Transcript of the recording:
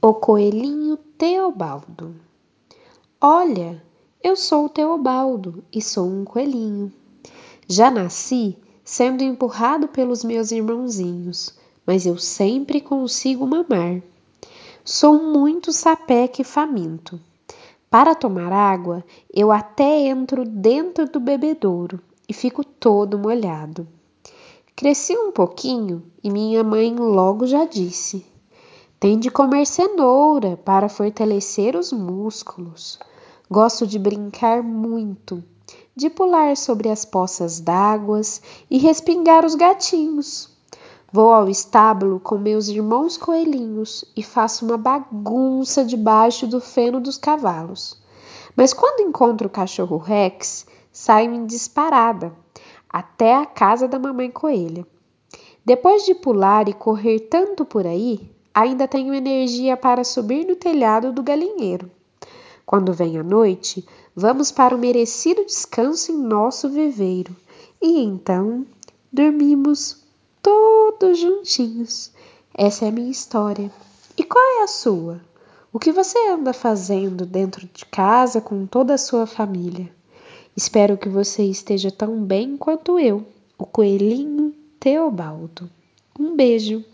O coelhinho Teobaldo. Olha, eu sou Teobaldo e sou um coelhinho. Já nasci sendo empurrado pelos meus irmãozinhos, mas eu sempre consigo mamar. Sou muito sapeque faminto. Para tomar água, eu até entro dentro do bebedouro e fico todo molhado. Cresci um pouquinho e minha mãe logo já disse: tem de comer cenoura para fortalecer os músculos. Gosto de brincar muito, de pular sobre as poças d'água e respingar os gatinhos. Vou ao estábulo com meus irmãos coelhinhos e faço uma bagunça debaixo do feno dos cavalos. Mas quando encontro o cachorro Rex, saio em disparada até a casa da mamãe coelha. Depois de pular e correr tanto por aí, ainda tenho energia para subir no telhado do galinheiro. Quando vem a noite, vamos para o merecido descanso em nosso viveiro e então dormimos todos juntinhos. Essa é a minha história. E qual é a sua? O que você anda fazendo dentro de casa com toda a sua família? Espero que você esteja tão bem quanto eu, o coelhinho Teobaldo. Um beijo!